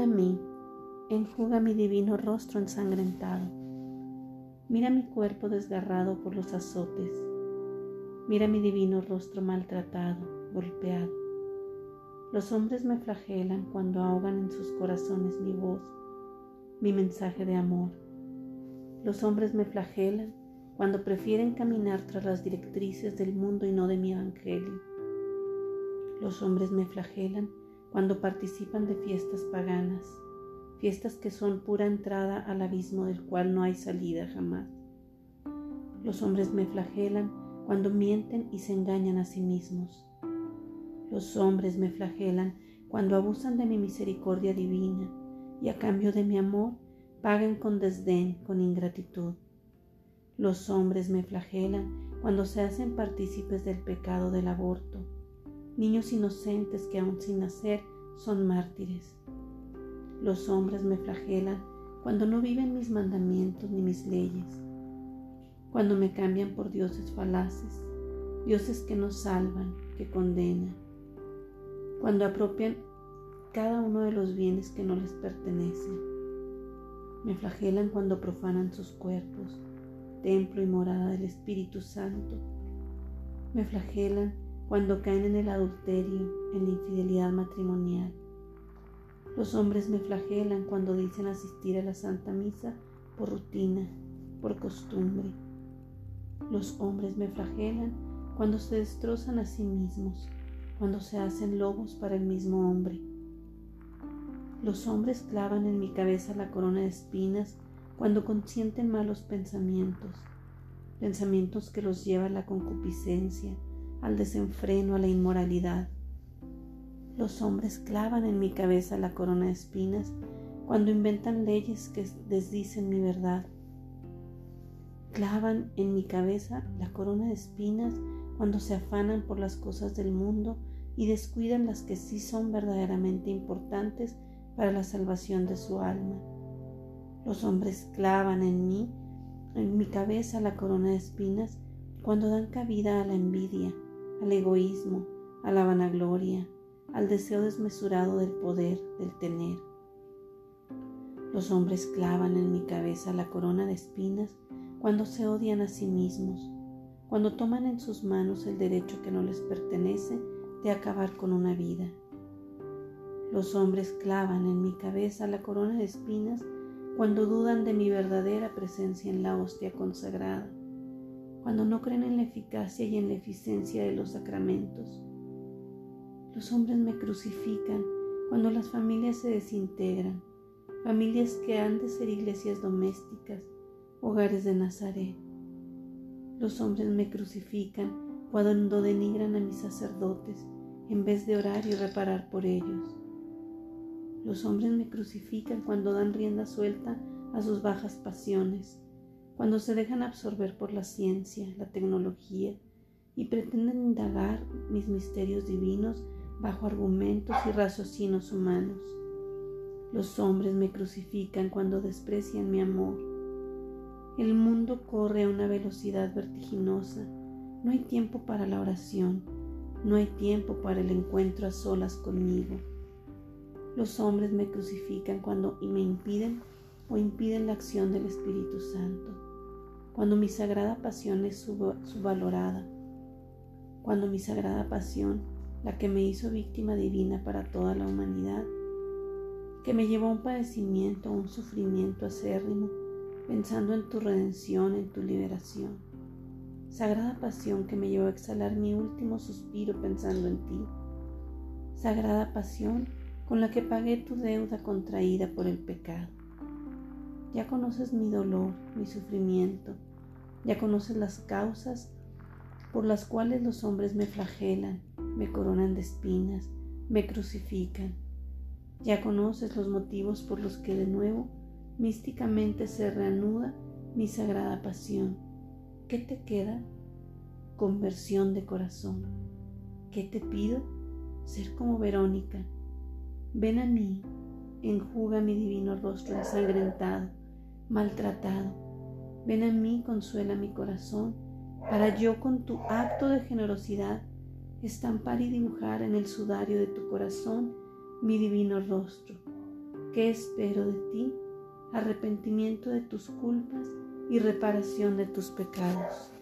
A mí, enjuga mi divino rostro ensangrentado. Mira mi cuerpo desgarrado por los azotes. Mira mi divino rostro maltratado, golpeado. Los hombres me flagelan cuando ahogan en sus corazones mi voz, mi mensaje de amor. Los hombres me flagelan cuando prefieren caminar tras las directrices del mundo y no de mi evangelio. Los hombres me flagelan cuando participan de fiestas paganas, fiestas que son pura entrada al abismo del cual no hay salida jamás. Los hombres me flagelan cuando mienten y se engañan a sí mismos. Los hombres me flagelan cuando abusan de mi misericordia divina y a cambio de mi amor pagan con desdén, con ingratitud. Los hombres me flagelan cuando se hacen partícipes del pecado del aborto, niños inocentes que aún sin nacer son mártires. Los hombres me flagelan cuando no viven mis mandamientos ni mis leyes, cuando me cambian por dioses falaces, dioses que no salvan, que condenan cuando apropian cada uno de los bienes que no les pertenecen. Me flagelan cuando profanan sus cuerpos, templo y morada del Espíritu Santo. Me flagelan cuando caen en el adulterio, en la infidelidad matrimonial. Los hombres me flagelan cuando dicen asistir a la Santa Misa por rutina, por costumbre. Los hombres me flagelan cuando se destrozan a sí mismos cuando se hacen lobos para el mismo hombre. Los hombres clavan en mi cabeza la corona de espinas cuando consienten malos pensamientos, pensamientos que los lleva a la concupiscencia, al desenfreno, a la inmoralidad. Los hombres clavan en mi cabeza la corona de espinas cuando inventan leyes que desdicen mi verdad. Clavan en mi cabeza la corona de espinas cuando se afanan por las cosas del mundo y descuidan las que sí son verdaderamente importantes para la salvación de su alma. Los hombres clavan en mí, en mi cabeza, la corona de espinas cuando dan cabida a la envidia, al egoísmo, a la vanagloria, al deseo desmesurado del poder, del tener. Los hombres clavan en mi cabeza la corona de espinas cuando se odian a sí mismos, cuando toman en sus manos el derecho que no les pertenece de acabar con una vida. Los hombres clavan en mi cabeza la corona de espinas cuando dudan de mi verdadera presencia en la hostia consagrada, cuando no creen en la eficacia y en la eficiencia de los sacramentos. Los hombres me crucifican cuando las familias se desintegran, familias que han de ser iglesias domésticas, hogares de Nazaret. Los hombres me crucifican cuando denigran a mis sacerdotes en vez de orar y reparar por ellos. Los hombres me crucifican cuando dan rienda suelta a sus bajas pasiones, cuando se dejan absorber por la ciencia, la tecnología y pretenden indagar mis misterios divinos bajo argumentos y raciocinios humanos. Los hombres me crucifican cuando desprecian mi amor. El mundo corre a una velocidad vertiginosa no hay tiempo para la oración, no hay tiempo para el encuentro a solas conmigo. Los hombres me crucifican cuando me impiden o impiden la acción del Espíritu Santo, cuando mi sagrada pasión es subvalorada, cuando mi sagrada pasión, la que me hizo víctima divina para toda la humanidad, que me llevó a un padecimiento, a un sufrimiento acérrimo, pensando en tu redención, en tu liberación Sagrada pasión que me llevó a exhalar mi último suspiro pensando en ti. Sagrada pasión con la que pagué tu deuda contraída por el pecado. Ya conoces mi dolor, mi sufrimiento, ya conoces las causas por las cuales los hombres me flagelan, me coronan de espinas, me crucifican. Ya conoces los motivos por los que de nuevo místicamente se reanuda mi sagrada pasión ¿Qué te queda? Conversión de corazón. ¿Qué te pido? Ser como Verónica. Ven a mí, enjuga mi divino rostro ensangrentado, maltratado. Ven a mí, consuela mi corazón, para yo con tu acto de generosidad estampar y dibujar en el sudario de tu corazón mi divino rostro. ¿qué espero de ti? Arrepentimiento de tus culpas y reparación de tus pecados.